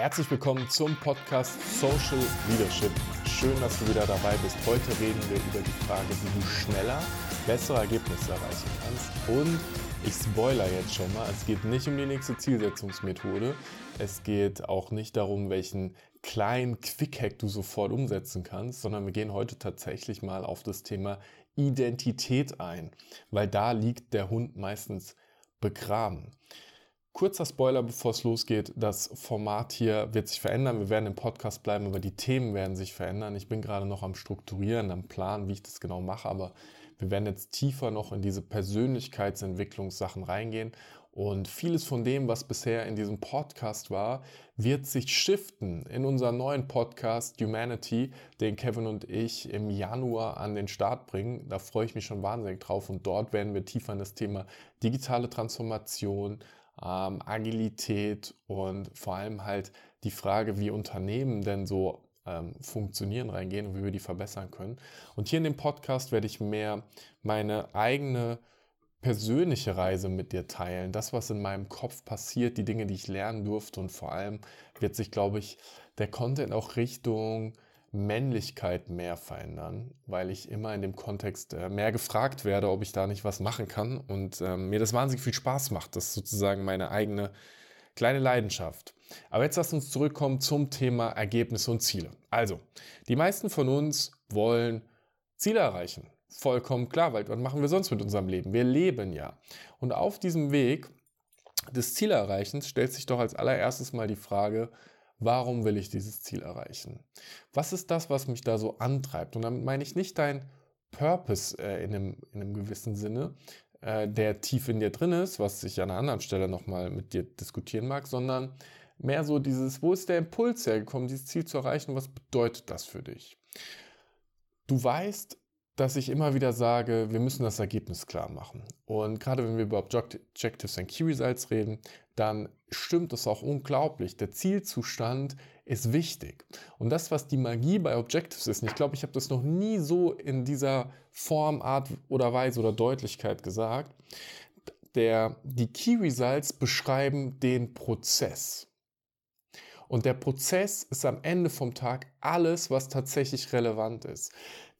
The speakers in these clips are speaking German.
Herzlich willkommen zum Podcast Social Leadership. Schön, dass du wieder dabei bist. Heute reden wir über die Frage, wie du schneller bessere Ergebnisse erreichen kannst. Und ich spoiler jetzt schon mal, es geht nicht um die nächste Zielsetzungsmethode. Es geht auch nicht darum, welchen kleinen Quick-Hack du sofort umsetzen kannst, sondern wir gehen heute tatsächlich mal auf das Thema Identität ein, weil da liegt der Hund meistens begraben. Kurzer Spoiler, bevor es losgeht. Das Format hier wird sich verändern. Wir werden im Podcast bleiben, aber die Themen werden sich verändern. Ich bin gerade noch am Strukturieren, am Plan, wie ich das genau mache, aber wir werden jetzt tiefer noch in diese Persönlichkeitsentwicklungssachen reingehen. Und vieles von dem, was bisher in diesem Podcast war, wird sich shiften in unseren neuen Podcast Humanity, den Kevin und ich im Januar an den Start bringen. Da freue ich mich schon wahnsinnig drauf. Und dort werden wir tiefer in das Thema digitale Transformation, ähm, Agilität und vor allem halt die Frage, wie Unternehmen denn so ähm, funktionieren reingehen und wie wir die verbessern können. Und hier in dem Podcast werde ich mehr meine eigene persönliche Reise mit dir teilen, das, was in meinem Kopf passiert, die Dinge, die ich lernen durfte und vor allem wird sich, glaube ich, der Content auch Richtung Männlichkeit mehr verändern, weil ich immer in dem Kontext äh, mehr gefragt werde, ob ich da nicht was machen kann und äh, mir das wahnsinnig viel Spaß macht. Das ist sozusagen meine eigene kleine Leidenschaft. Aber jetzt lasst uns zurückkommen zum Thema Ergebnisse und Ziele. Also, die meisten von uns wollen Ziele erreichen. Vollkommen klar, weil was machen wir sonst mit unserem Leben? Wir leben ja. Und auf diesem Weg des Zielerreichens stellt sich doch als allererstes mal die Frage, Warum will ich dieses Ziel erreichen? Was ist das, was mich da so antreibt? Und damit meine ich nicht dein Purpose äh, in, einem, in einem gewissen Sinne, äh, der tief in dir drin ist, was ich an einer anderen Stelle nochmal mit dir diskutieren mag, sondern mehr so dieses, wo ist der Impuls hergekommen, dieses Ziel zu erreichen? Was bedeutet das für dich? Du weißt, dass ich immer wieder sage, wir müssen das Ergebnis klar machen. Und gerade wenn wir über Objectives and Key Results reden, dann stimmt es auch unglaublich. Der Zielzustand ist wichtig. Und das, was die Magie bei Objectives ist, und ich glaube, ich habe das noch nie so in dieser Form, Art oder Weise oder Deutlichkeit gesagt, der, die Key Results beschreiben den Prozess. Und der Prozess ist am Ende vom Tag alles, was tatsächlich relevant ist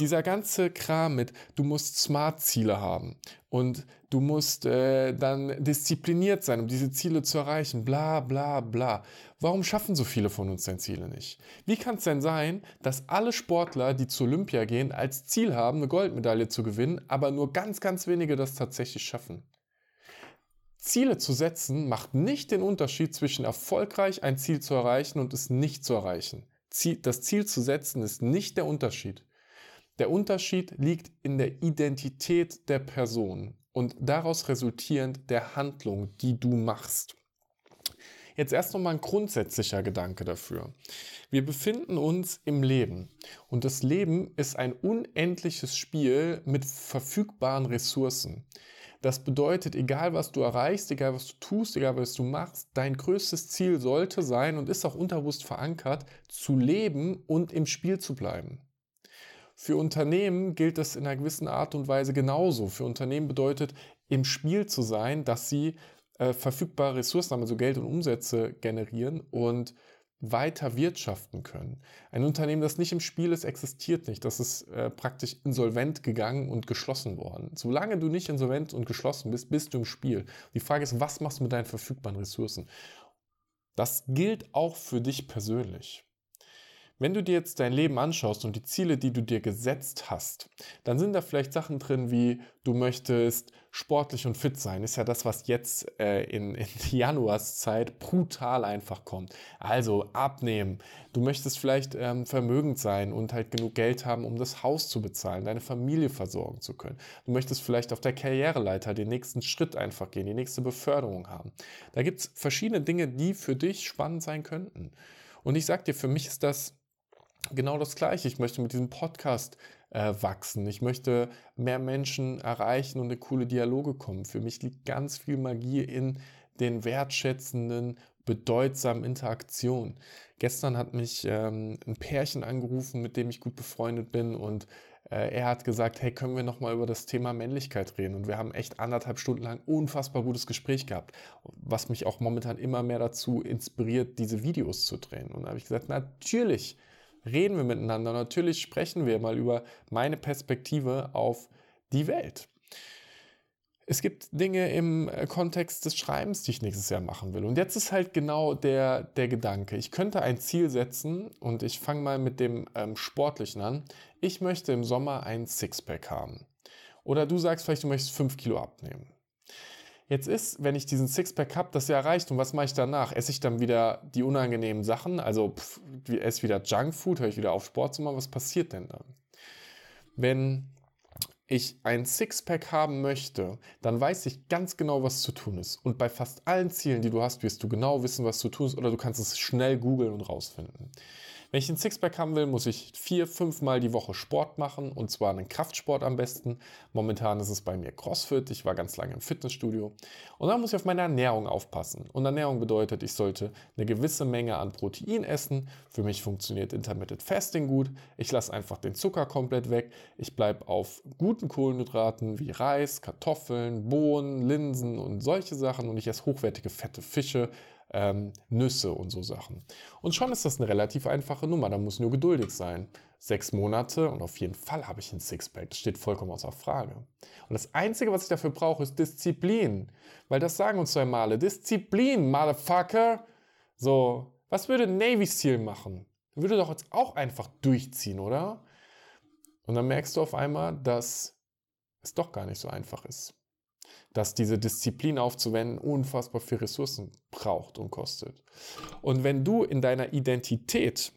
dieser ganze Kram mit, du musst Smart-Ziele haben und du musst äh, dann diszipliniert sein, um diese Ziele zu erreichen, bla bla bla. Warum schaffen so viele von uns denn Ziele nicht? Wie kann es denn sein, dass alle Sportler, die zu Olympia gehen, als Ziel haben, eine Goldmedaille zu gewinnen, aber nur ganz, ganz wenige das tatsächlich schaffen? Ziele zu setzen macht nicht den Unterschied zwischen erfolgreich ein Ziel zu erreichen und es nicht zu erreichen. Das Ziel zu setzen ist nicht der Unterschied. Der Unterschied liegt in der Identität der Person und daraus resultierend der Handlung, die du machst. Jetzt erst nochmal ein grundsätzlicher Gedanke dafür. Wir befinden uns im Leben und das Leben ist ein unendliches Spiel mit verfügbaren Ressourcen. Das bedeutet, egal was du erreichst, egal was du tust, egal was du machst, dein größtes Ziel sollte sein und ist auch unterbewusst verankert, zu leben und im Spiel zu bleiben. Für Unternehmen gilt das in einer gewissen Art und Weise genauso. Für Unternehmen bedeutet im Spiel zu sein, dass sie äh, verfügbare Ressourcen, also Geld und Umsätze generieren und weiter wirtschaften können. Ein Unternehmen, das nicht im Spiel ist, existiert nicht. Das ist äh, praktisch insolvent gegangen und geschlossen worden. Solange du nicht insolvent und geschlossen bist, bist du im Spiel. Die Frage ist, was machst du mit deinen verfügbaren Ressourcen? Das gilt auch für dich persönlich. Wenn du dir jetzt dein Leben anschaust und die Ziele, die du dir gesetzt hast, dann sind da vielleicht Sachen drin wie du möchtest sportlich und fit sein. Ist ja das, was jetzt äh, in, in Januarszeit brutal einfach kommt. Also abnehmen. Du möchtest vielleicht ähm, vermögend sein und halt genug Geld haben, um das Haus zu bezahlen, deine Familie versorgen zu können. Du möchtest vielleicht auf der Karriereleiter den nächsten Schritt einfach gehen, die nächste Beförderung haben. Da gibt es verschiedene Dinge, die für dich spannend sein könnten. Und ich sag dir, für mich ist das genau das Gleiche. Ich möchte mit diesem Podcast äh, wachsen. Ich möchte mehr Menschen erreichen und in coole Dialoge kommen. Für mich liegt ganz viel Magie in den wertschätzenden, bedeutsamen Interaktionen. Gestern hat mich ähm, ein Pärchen angerufen, mit dem ich gut befreundet bin und Äh, er hat gesagt, hey, können wir noch mal über das Thema Männlichkeit reden? Und wir haben echt anderthalb Stunden lang unfassbar gutes Gespräch gehabt, was mich auch momentan immer mehr dazu inspiriert, diese Videos zu drehen. Und da habe ich gesagt, natürlich reden wir miteinander, natürlich sprechen wir mal über meine Perspektive auf die Welt. Es gibt Dinge im äh, Kontext des Schreibens, die ich nächstes Jahr machen will. Und jetzt ist halt genau der, der Gedanke. Ich könnte ein Ziel setzen und ich fange mal mit dem ähm, Sportlichen an. Ich möchte im Sommer ein Sixpack haben. Oder du sagst vielleicht, du möchtest 5 Kilo abnehmen. Jetzt ist, wenn ich diesen Sixpack habe, das ja erreicht. Und was mache ich danach? Esse ich dann wieder die unangenehmen Sachen? Also pff, esse wieder Junkfood? Höre ich wieder auf Sport zu machen? Was passiert denn dann? Wenn ich ein Sixpack haben möchte, dann weiß ich ganz genau, was zu tun ist. Und bei fast allen Zielen, die du hast, wirst du genau wissen, was zu tun ist oder du kannst es schnell googeln und rausfinden. Wenn ich ein Sixpack haben will, muss ich vier, fünf Mal die Woche Sport machen und zwar einen Kraftsport am besten. Momentan ist es bei mir CrossFit. Ich war ganz lange im Fitnessstudio. Und dann muss ich auf meine Ernährung aufpassen. Und Ernährung bedeutet, ich sollte eine gewisse Menge an Protein essen. Für mich funktioniert Intermittent Fasting gut. Ich lasse einfach den Zucker komplett weg. Ich bleibe auf guten Kohlenhydraten wie Reis, Kartoffeln, Bohnen, Linsen und solche Sachen. Und ich esse hochwertige fette Fische, ähm, Nüsse und so Sachen. Und schon ist das eine relativ einfache Nummer. Da muss nur geduldig sein. Sechs Monate und auf jeden Fall habe ich ein Sixpack. Das steht vollkommen außer Frage. Und das Einzige, was ich dafür brauche, ist Disziplin. Weil das sagen uns zwei Male. Disziplin, Motherfucker. So, was würde Navy Seal machen? Würde doch jetzt auch einfach durchziehen, oder? Und dann merkst du auf einmal, dass es doch gar nicht so einfach ist dass diese Disziplin aufzuwenden unfassbar viel Ressourcen braucht und kostet. Und wenn du in deiner Identität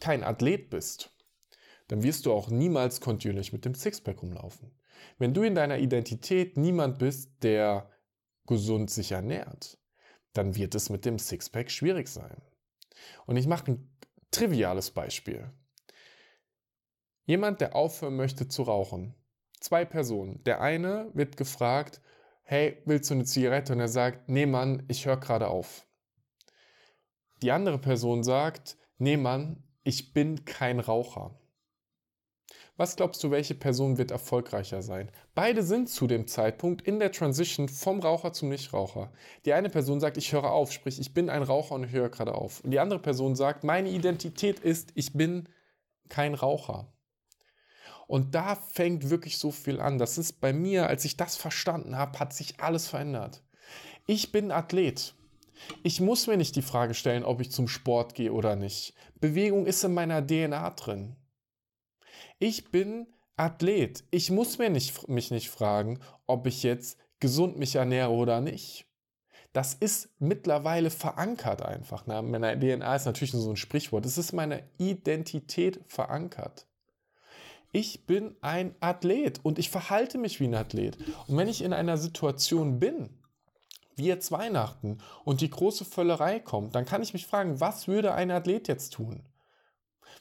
kein Athlet bist, dann wirst du auch niemals kontinuierlich mit dem Sixpack rumlaufen. Wenn du in deiner Identität niemand bist, der gesund sich ernährt, dann wird es mit dem Sixpack schwierig sein. Und ich mache ein triviales Beispiel. Jemand, der aufhören möchte zu rauchen, zwei Personen. Der eine wird gefragt, hey, willst du eine Zigarette? Und er sagt, nee Mann, ich höre gerade auf. Die andere Person sagt, nee Mann, ich bin kein Raucher. Was glaubst du, welche Person wird erfolgreicher sein? Beide sind zu dem Zeitpunkt in der Transition vom Raucher zum Nichtraucher. Die eine Person sagt, ich höre auf, sprich, ich bin ein Raucher und höre gerade auf. Und die andere Person sagt, meine Identität ist, ich bin kein Raucher. Und da fängt wirklich so viel an. Das ist bei mir, als ich das verstanden habe, hat sich alles verändert. Ich bin Athlet. Ich muss mir nicht die Frage stellen, ob ich zum Sport gehe oder nicht. Bewegung ist in meiner DNA drin. Ich bin Athlet. Ich muss mir nicht, mich nicht fragen, ob ich jetzt gesund mich ernähre oder nicht. Das ist mittlerweile verankert einfach. Na, meine DNA ist natürlich nur so ein Sprichwort. Es ist meine Identität verankert ich bin ein Athlet und ich verhalte mich wie ein Athlet. Und wenn ich in einer Situation bin, wie jetzt Weihnachten und die große Völlerei kommt, dann kann ich mich fragen, was würde ein Athlet jetzt tun?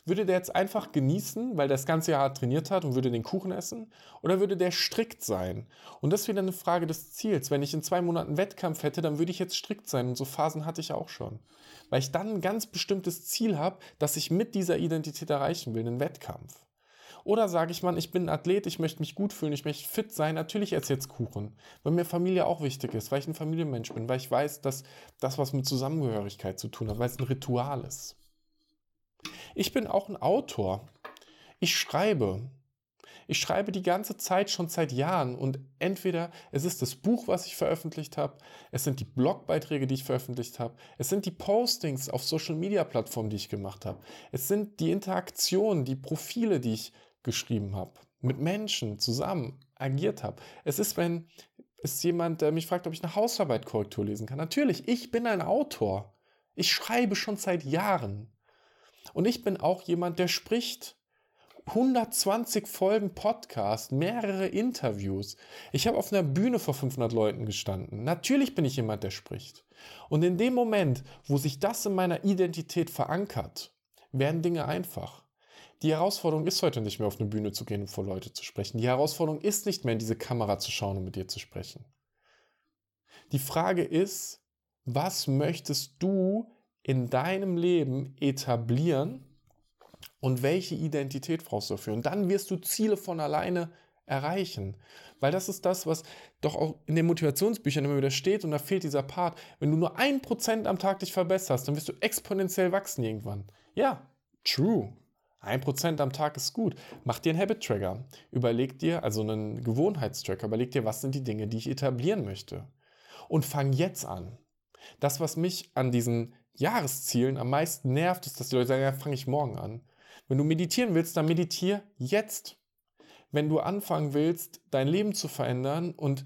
Würde der jetzt einfach genießen, weil der das ganze Jahr trainiert hat und würde den Kuchen essen? Oder würde der strikt sein? Und das ist wieder eine Frage des Ziels. Wenn ich in zwei Monaten Wettkampf hätte, dann würde ich jetzt strikt sein. Und so Phasen hatte ich auch schon. Weil ich dann ein ganz bestimmtes Ziel habe, das ich mit dieser Identität erreichen will, einen Wettkampf. Oder sage ich mal, ich bin ein Athlet, ich möchte mich gut fühlen, ich möchte fit sein, natürlich esse jetzt Kuchen, weil mir Familie auch wichtig ist, weil ich ein Familienmensch bin, weil ich weiß, dass das was mit Zusammengehörigkeit zu tun hat, weil es ein Ritual ist. Ich bin auch ein Autor. Ich schreibe. Ich schreibe die ganze Zeit schon seit Jahren und entweder es ist das Buch, was ich veröffentlicht habe, es sind die Blogbeiträge, die ich veröffentlicht habe, es sind die Postings auf Social-Media-Plattformen, die ich gemacht habe, es sind die Interaktionen, die Profile, die ich geschrieben habe, mit Menschen zusammen agiert habe. Es ist, wenn es jemand der mich fragt, ob ich eine Hausarbeitkorrektur lesen kann. Natürlich, ich bin ein Autor. Ich schreibe schon seit Jahren. Und ich bin auch jemand, der spricht. 120 Folgen Podcast, mehrere Interviews. Ich habe auf einer Bühne vor 500 Leuten gestanden. Natürlich bin ich jemand, der spricht. Und in dem Moment, wo sich das in meiner Identität verankert, werden Dinge einfach. Die Herausforderung ist heute nicht mehr auf eine Bühne zu gehen und vor Leute zu sprechen. Die Herausforderung ist nicht mehr in diese Kamera zu schauen und mit dir zu sprechen. Die Frage ist, was möchtest du in deinem Leben etablieren Und welche Identität brauchst du dafür? Und dann wirst du Ziele von alleine erreichen. Weil das ist das, was doch auch in den Motivationsbüchern immer wieder steht und da fehlt dieser Part. Wenn du nur ein Prozent am Tag dich verbesserst, dann wirst du exponentiell wachsen irgendwann. Ja, true. Ein Prozent am Tag ist gut. Mach dir einen Habit-Tracker. Überleg dir, also einen Gewohnheitstracker, überleg dir, was sind die Dinge, die ich etablieren möchte. Und fang jetzt an. Das, was mich an diesen Jahreszielen am meisten nervt, ist, dass die Leute sagen, ja, fange ich morgen an. Wenn du meditieren willst, dann meditiere jetzt. Wenn du anfangen willst, dein Leben zu verändern und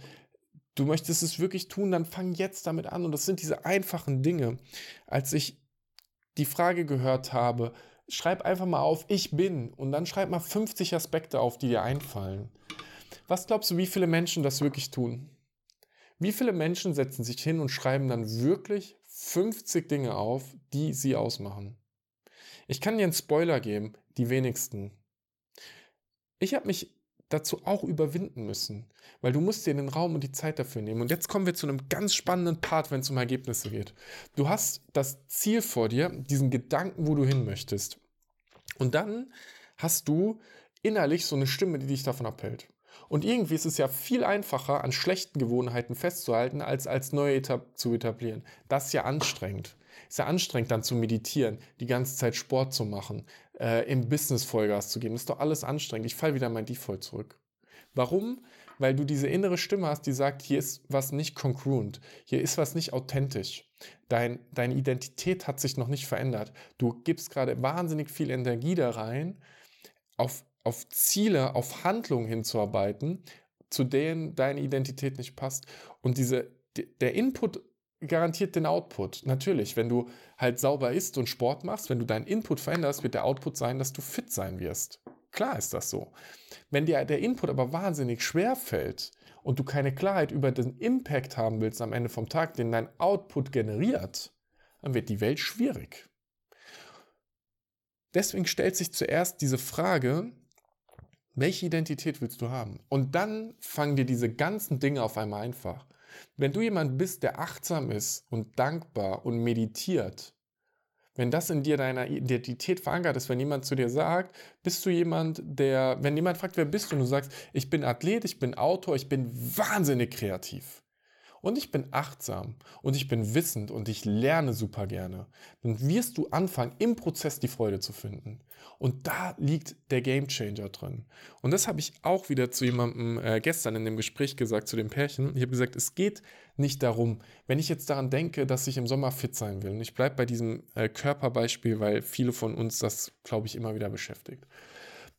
du möchtest es wirklich tun, dann fang jetzt damit an. Und das sind diese einfachen Dinge. Als ich die Frage gehört habe, schreib einfach mal auf, ich bin und dann schreib mal 50 Aspekte auf, die dir einfallen. Was glaubst du, wie viele Menschen das wirklich tun? Wie viele Menschen setzen sich hin und schreiben dann wirklich 50 Dinge auf, die sie ausmachen? Ich kann dir einen Spoiler geben, die wenigsten. Ich habe mich dazu auch überwinden müssen, weil du musst dir den Raum und die Zeit dafür nehmen. Und jetzt kommen wir zu einem ganz spannenden Part, wenn es um Ergebnisse geht. Du hast das Ziel vor dir, diesen Gedanken, wo du hin möchtest. Und dann hast du innerlich so eine Stimme, die dich davon abhält. Und irgendwie ist es ja viel einfacher, an schlechten Gewohnheiten festzuhalten, als als neue etab zu etablieren. Das ist ja anstrengend. Ist ja anstrengend, dann zu meditieren, die ganze Zeit Sport zu machen, äh, im Business Vollgas zu geben. Ist doch alles anstrengend. Ich falle wieder in mein Default zurück. Warum? Weil du diese innere Stimme hast, die sagt, hier ist was nicht congruent, hier ist was nicht authentisch. Dein, deine Identität hat sich noch nicht verändert. Du gibst gerade wahnsinnig viel Energie da rein, auf, auf Ziele, auf Handlungen hinzuarbeiten, zu denen deine Identität nicht passt. Und diese, der Input garantiert den Output. Natürlich, wenn du halt sauber isst und Sport machst, wenn du deinen Input veränderst, wird der Output sein, dass du fit sein wirst. Klar ist das so. Wenn dir der Input aber wahnsinnig schwer fällt und du keine Klarheit über den Impact haben willst am Ende vom Tag, den dein Output generiert, dann wird die Welt schwierig. Deswegen stellt sich zuerst diese Frage, welche Identität willst du haben? Und dann fangen dir diese ganzen Dinge auf einmal einfach. Wenn du jemand bist, der achtsam ist und dankbar und meditiert, wenn das in dir deiner Identität verankert ist, wenn jemand zu dir sagt, bist du jemand, der, wenn jemand fragt, wer bist du, und du sagst, ich bin Athlet, ich bin Autor, ich bin wahnsinnig kreativ, und ich bin achtsam und ich bin wissend und ich lerne super gerne, dann wirst du anfangen, im Prozess die Freude zu finden. Und da liegt der Game Changer drin. Und das habe ich auch wieder zu jemandem äh, gestern in dem Gespräch gesagt, zu dem Pärchen. Ich habe gesagt, es geht nicht darum, wenn ich jetzt daran denke, dass ich im Sommer fit sein will. Und ich bleibe bei diesem äh, Körperbeispiel, weil viele von uns das, glaube ich, immer wieder beschäftigt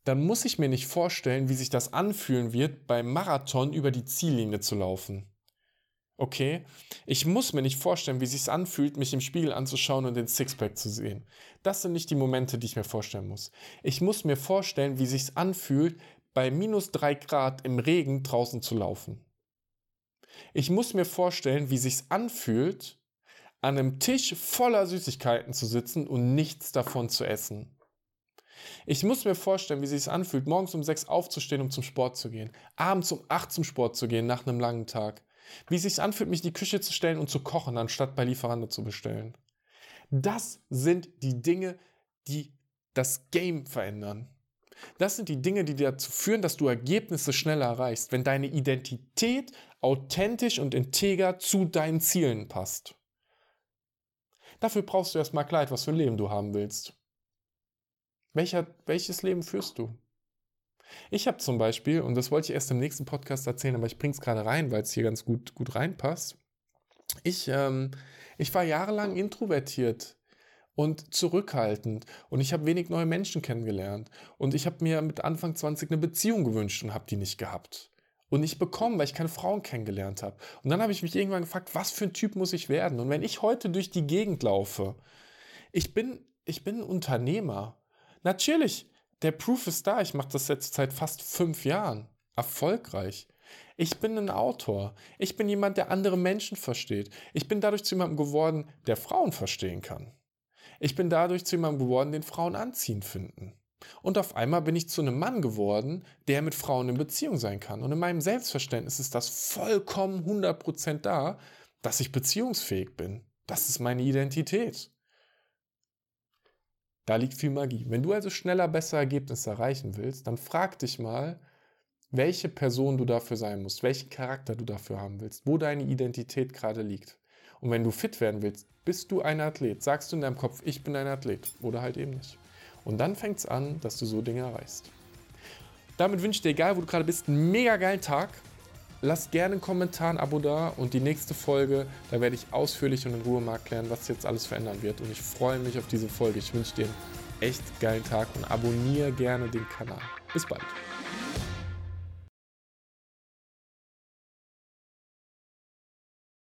dann muss ich mir nicht vorstellen, wie sich das anfühlen wird, beim Marathon über die Ziellinie zu laufen. Okay, ich muss mir nicht vorstellen, wie es sich anfühlt, mich im Spiegel anzuschauen und den Sixpack zu sehen. Das sind nicht die Momente, die ich mir vorstellen muss. Ich muss mir vorstellen, wie es sich anfühlt, bei minus drei Grad im Regen draußen zu laufen. Ich muss mir vorstellen, wie es sich anfühlt, an einem Tisch voller Süßigkeiten zu sitzen und nichts davon zu essen. Ich muss mir vorstellen, wie es sich anfühlt, morgens um sechs aufzustehen, um zum Sport zu gehen, abends um acht zum Sport zu gehen nach einem langen Tag, wie es sich anfühlt, mich in die Küche zu stellen und zu kochen, anstatt bei Lieferando zu bestellen. Das sind die Dinge, die das Game verändern. Das sind die Dinge, die dazu führen, dass du Ergebnisse schneller erreichst, wenn deine Identität authentisch und integer zu deinen Zielen passt. Dafür brauchst du erstmal Klarheit, was für ein Leben du haben willst. Welcher, welches Leben führst du? Ich habe zum Beispiel, und das wollte ich erst im nächsten Podcast erzählen, aber ich bringe es gerade rein, weil es hier ganz gut, gut reinpasst. Ich, ähm, ich war jahrelang introvertiert und zurückhaltend und ich habe wenig neue Menschen kennengelernt und ich habe mir mit Anfang 20 eine Beziehung gewünscht und habe die nicht gehabt und nicht bekommen, weil ich keine Frauen kennengelernt habe. Und dann habe ich mich irgendwann gefragt, was für ein Typ muss ich werden? Und wenn ich heute durch die Gegend laufe, ich bin, ich bin Unternehmer. Natürlich, der Proof ist da. Ich mache das jetzt seit fast fünf Jahren. Erfolgreich. Ich bin ein Autor. Ich bin jemand, der andere Menschen versteht. Ich bin dadurch zu jemandem geworden, der Frauen verstehen kann. Ich bin dadurch zu jemandem geworden, den Frauen anziehend finden. Und auf einmal bin ich zu einem Mann geworden, der mit Frauen in Beziehung sein kann. Und in meinem Selbstverständnis ist das vollkommen 100% da, dass ich beziehungsfähig bin. Das ist meine Identität. Da liegt viel Magie. Wenn du also schneller bessere Ergebnisse erreichen willst, dann frag dich mal, welche Person du dafür sein musst, welchen Charakter du dafür haben willst, wo deine Identität gerade liegt. Und wenn du fit werden willst, bist du ein Athlet. Sagst du in deinem Kopf, ich bin ein Athlet oder halt eben nicht. Und dann fängt es an, dass du so Dinge erreichst. Damit wünsche ich dir, egal wo du gerade bist, einen mega geilen Tag. Lass gerne einen Kommentar, ein Abo da und die nächste Folge, da werde ich ausführlich und in Ruhe mal erklären, was jetzt alles verändern wird. Und ich freue mich auf diese Folge. Ich wünsche dir einen echt geilen Tag und abonniere gerne den Kanal. Bis bald.